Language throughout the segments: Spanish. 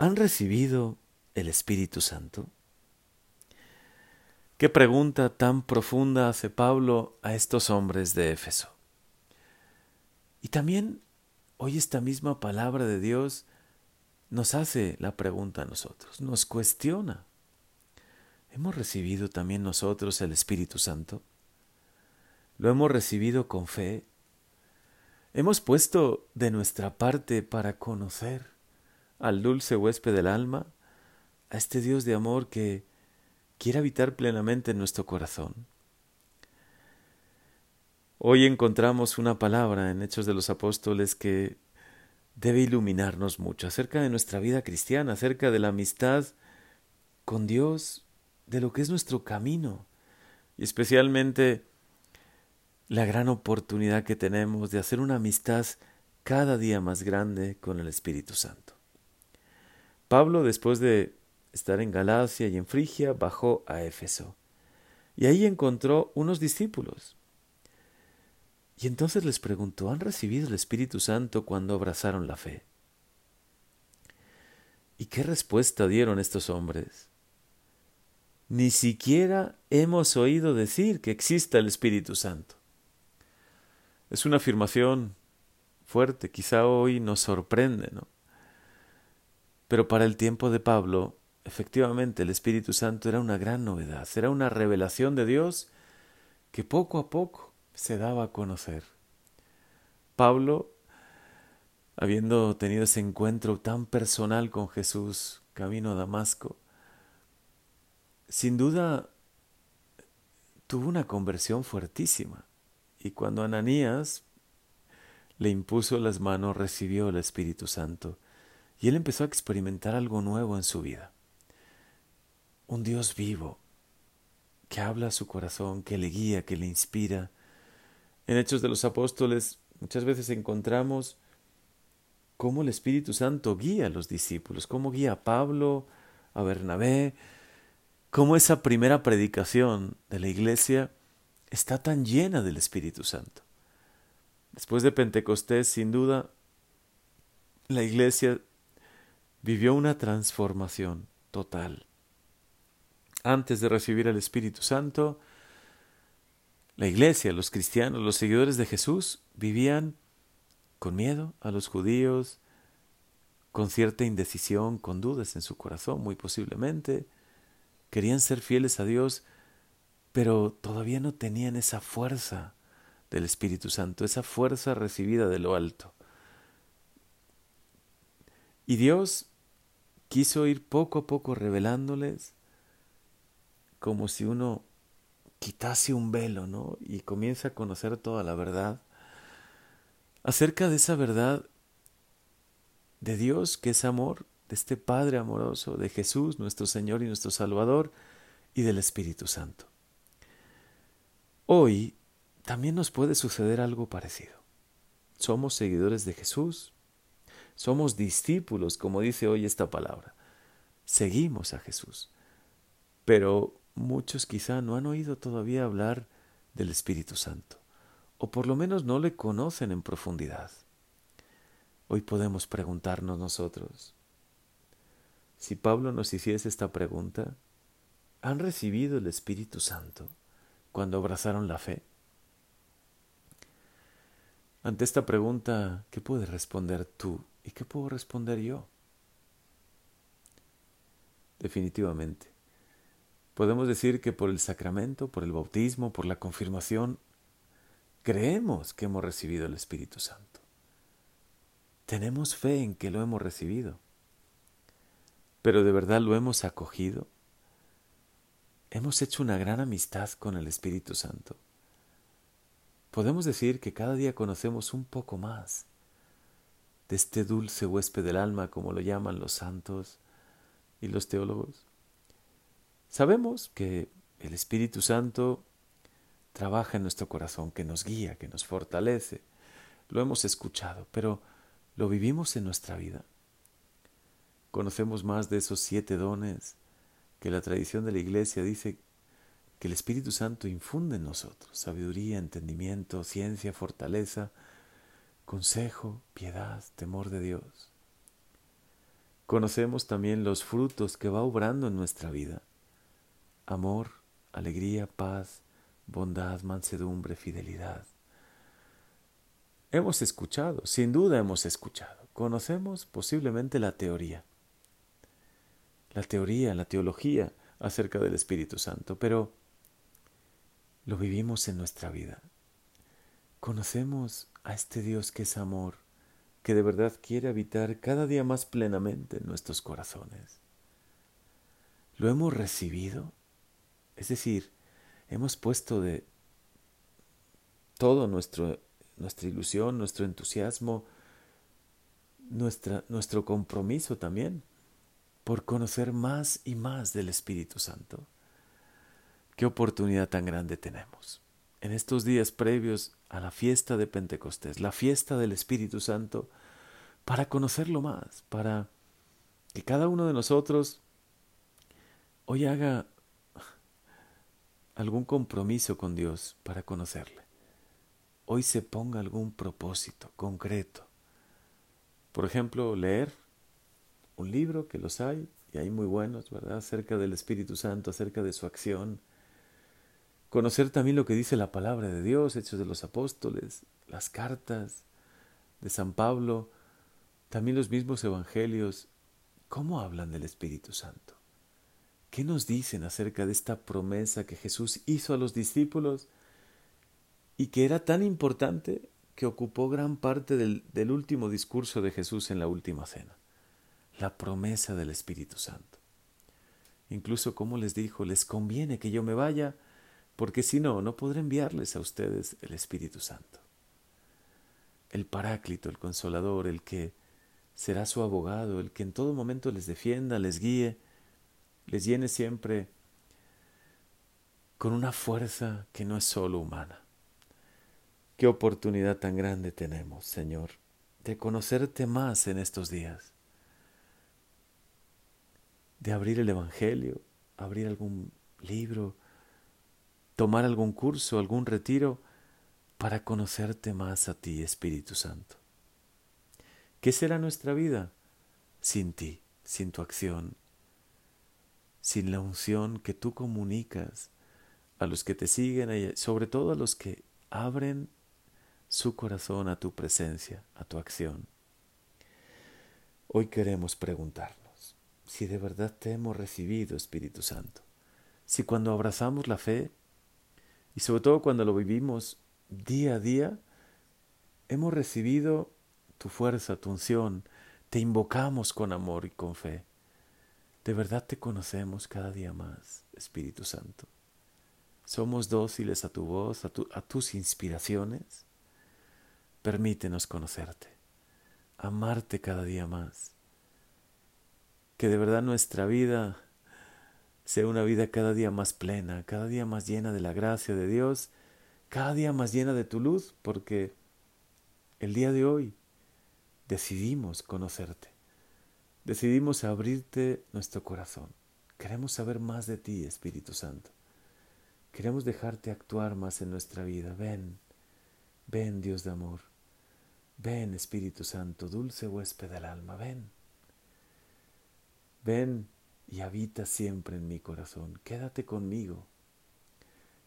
¿Han recibido el Espíritu Santo? Qué pregunta tan profunda hace Pablo a estos hombres de Éfeso. Y también hoy esta misma palabra de Dios nos hace la pregunta a nosotros, nos cuestiona. ¿Hemos recibido también nosotros el Espíritu Santo? ¿Lo hemos recibido con fe? ¿Hemos puesto de nuestra parte para conocer al dulce huésped del alma, a este Dios de amor que quiere habitar plenamente en nuestro corazón. Hoy encontramos una palabra en Hechos de los Apóstoles que debe iluminarnos mucho acerca de nuestra vida cristiana, acerca de la amistad con Dios, de lo que es nuestro camino y especialmente la gran oportunidad que tenemos de hacer una amistad cada día más grande con el Espíritu Santo. Pablo, después de estar en Galacia y en Frigia, bajó a Éfeso. Y ahí encontró unos discípulos. Y entonces les preguntó, ¿han recibido el Espíritu Santo cuando abrazaron la fe? ¿Y qué respuesta dieron estos hombres? Ni siquiera hemos oído decir que exista el Espíritu Santo. Es una afirmación fuerte, quizá hoy nos sorprende, ¿no? Pero para el tiempo de Pablo Efectivamente, el Espíritu Santo era una gran novedad, era una revelación de Dios que poco a poco se daba a conocer. Pablo, habiendo tenido ese encuentro tan personal con Jesús camino a Damasco, sin duda tuvo una conversión fuertísima. Y cuando Ananías le impuso las manos, recibió el Espíritu Santo. Y él empezó a experimentar algo nuevo en su vida un Dios vivo que habla a su corazón, que le guía, que le inspira. En Hechos de los Apóstoles muchas veces encontramos cómo el Espíritu Santo guía a los discípulos, cómo guía a Pablo, a Bernabé, cómo esa primera predicación de la iglesia está tan llena del Espíritu Santo. Después de Pentecostés, sin duda, la iglesia vivió una transformación total antes de recibir al Espíritu Santo, la iglesia, los cristianos, los seguidores de Jesús vivían con miedo a los judíos, con cierta indecisión, con dudas en su corazón, muy posiblemente. Querían ser fieles a Dios, pero todavía no tenían esa fuerza del Espíritu Santo, esa fuerza recibida de lo alto. Y Dios quiso ir poco a poco revelándoles como si uno quitase un velo, ¿no? Y comienza a conocer toda la verdad acerca de esa verdad de Dios que es amor, de este Padre amoroso, de Jesús, nuestro Señor y nuestro Salvador, y del Espíritu Santo. Hoy también nos puede suceder algo parecido. Somos seguidores de Jesús, somos discípulos, como dice hoy esta palabra. Seguimos a Jesús, pero muchos quizá no han oído todavía hablar del Espíritu Santo, o por lo menos no le conocen en profundidad. Hoy podemos preguntarnos nosotros, si Pablo nos hiciese esta pregunta, ¿han recibido el Espíritu Santo cuando abrazaron la fe? Ante esta pregunta, ¿qué puedes responder tú y qué puedo responder yo? Definitivamente, Podemos decir que por el sacramento, por el bautismo, por la confirmación, creemos que hemos recibido el Espíritu Santo. Tenemos fe en que lo hemos recibido. Pero de verdad lo hemos acogido. Hemos hecho una gran amistad con el Espíritu Santo. Podemos decir que cada día conocemos un poco más de este dulce huésped del alma, como lo llaman los santos y los teólogos. Sabemos que el Espíritu Santo trabaja en nuestro corazón, que nos guía, que nos fortalece. Lo hemos escuchado, pero ¿lo vivimos en nuestra vida? Conocemos más de esos siete dones que la tradición de la Iglesia dice que el Espíritu Santo infunde en nosotros, sabiduría, entendimiento, ciencia, fortaleza, consejo, piedad, temor de Dios. conocemos también los frutos que va obrando en nuestra vida. Amor, alegría, paz, bondad, mansedumbre, fidelidad. Hemos escuchado, sin duda hemos escuchado. Conocemos posiblemente la teoría. La teoría, la teología acerca del Espíritu Santo, pero lo vivimos en nuestra vida. Conocemos a este Dios que es amor, que de verdad quiere habitar cada día más plenamente en nuestros corazones. ¿Lo hemos recibido? Es decir, hemos puesto de todo nuestro, nuestra ilusión, nuestro entusiasmo, nuestra, nuestro compromiso también por conocer más y más del Espíritu Santo. Qué oportunidad tan grande tenemos. En estos días previos a la fiesta de Pentecostés, la fiesta del Espíritu Santo, para conocerlo más, para que cada uno de nosotros hoy haga algún compromiso con Dios para conocerle. Hoy se ponga algún propósito concreto. Por ejemplo, leer un libro, que los hay, y hay muy buenos, ¿verdad? Acerca del Espíritu Santo, acerca de su acción. Conocer también lo que dice la palabra de Dios, Hechos de los Apóstoles, las cartas de San Pablo, también los mismos evangelios. ¿Cómo hablan del Espíritu Santo? ¿Qué nos dicen acerca de esta promesa que Jesús hizo a los discípulos y que era tan importante que ocupó gran parte del, del último discurso de Jesús en la última cena? La promesa del Espíritu Santo. Incluso como les dijo, les conviene que yo me vaya, porque si no, no podré enviarles a ustedes el Espíritu Santo. El Paráclito, el Consolador, el que será su abogado, el que en todo momento les defienda, les guíe, les llene siempre con una fuerza que no es solo humana. Qué oportunidad tan grande tenemos, Señor, de conocerte más en estos días, de abrir el Evangelio, abrir algún libro, tomar algún curso, algún retiro, para conocerte más a ti, Espíritu Santo. ¿Qué será nuestra vida sin ti, sin tu acción, sin la unción que tú comunicas a los que te siguen, sobre todo a los que abren su corazón a tu presencia, a tu acción. Hoy queremos preguntarnos si de verdad te hemos recibido, Espíritu Santo, si cuando abrazamos la fe, y sobre todo cuando lo vivimos día a día, hemos recibido tu fuerza, tu unción, te invocamos con amor y con fe. De verdad te conocemos cada día más, Espíritu Santo. Somos dóciles a tu voz, a, tus inspiraciones. Permítenos conocerte, amarte cada día más. Que de verdad nuestra vida sea una vida cada día más plena, cada día más llena de la gracia de Dios, cada día más llena de tu luz, porque el día de hoy decidimos conocerte. Decidimos abrirte nuestro corazón. Queremos saber más de ti, Espíritu Santo. Queremos dejarte actuar más en nuestra vida. Ven, ven Dios de amor. Ven Espíritu Santo, dulce huésped del alma, ven. Ven y habita siempre en mi corazón. Quédate conmigo.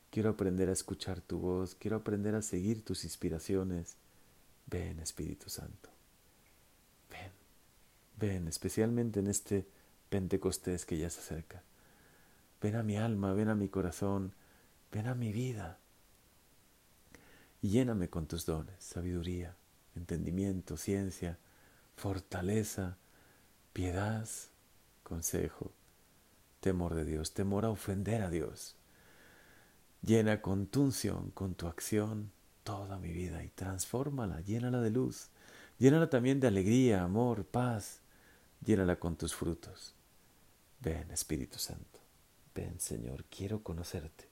Quiero aprender a escuchar tu voz, quiero aprender a seguir tus inspiraciones. Ven Espíritu Santo. Ven, especialmente en este Pentecostés que ya se acerca. Ven a mi alma, ven a mi corazón, ven a mi vida. Y lléname con tus dones, sabiduría, entendimiento, ciencia, fortaleza, piedad, consejo, temor de Dios, temor a ofender a Dios. Llena con tu unción, con tu acción, toda mi vida y transfórmala, llénala de luz, llénala también de alegría, amor, paz, llénala con tus frutos. Ven, Espíritu Santo, ven, Señor, quiero conocerte,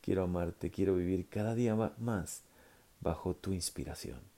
quiero amarte, quiero vivir cada día más bajo tu inspiración.